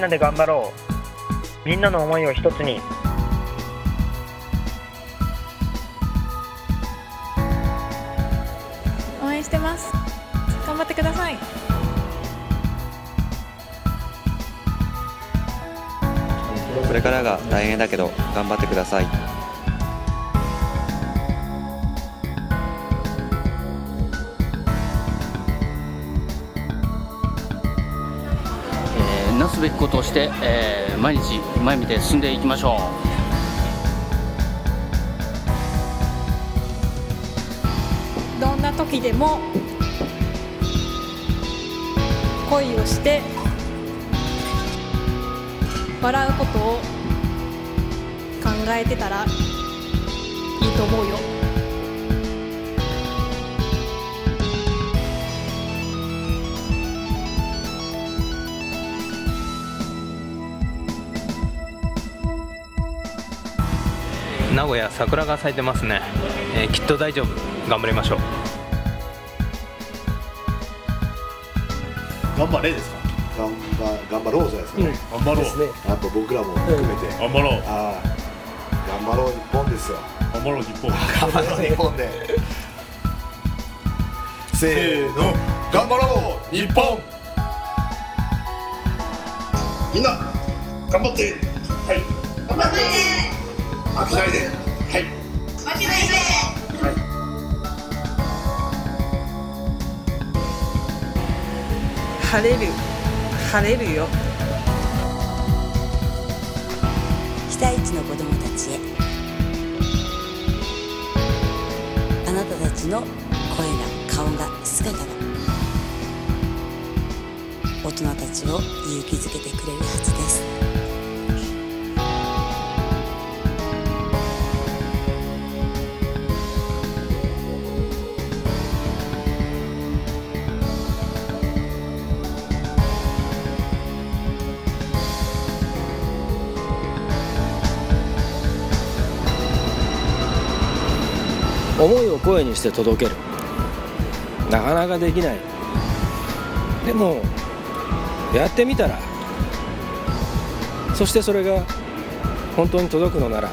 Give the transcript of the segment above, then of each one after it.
んなで頑張ろう。みんなの思いを一つに。応援してます。頑張ってください。これからが大変だけど頑張ってくださいなすべきことをして、えー毎日前見て進んでいきましょうどんな時でも恋をして笑うことを考えてたらいいと思うよ名古屋桜が咲いてますね、えーきっと大丈夫。頑張りましょう。頑張れですか？頑張頑張ろうじゃないですかね、頑張ろう。ですね。やっぱ僕らも含めて、頑張ろう。ああ頑張ろう日本ですよ。頑張ろう日本。頑張ろう日本で。せーの。頑張ろう日本。みんな頑張って。はい。頑張って飽きないで。はい。晴れる。晴れるよ。被災地の子どもたちへ。あなたたちの声が顔が姿が大人たちを勇気づけてくれるはずです思いを声にして届ける。なかなかできない。でもやってみたら。そしてそれが本当に届くのなら。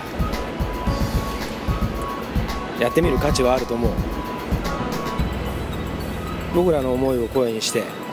やってみる価値はあると思う。僕らの思いを声にして。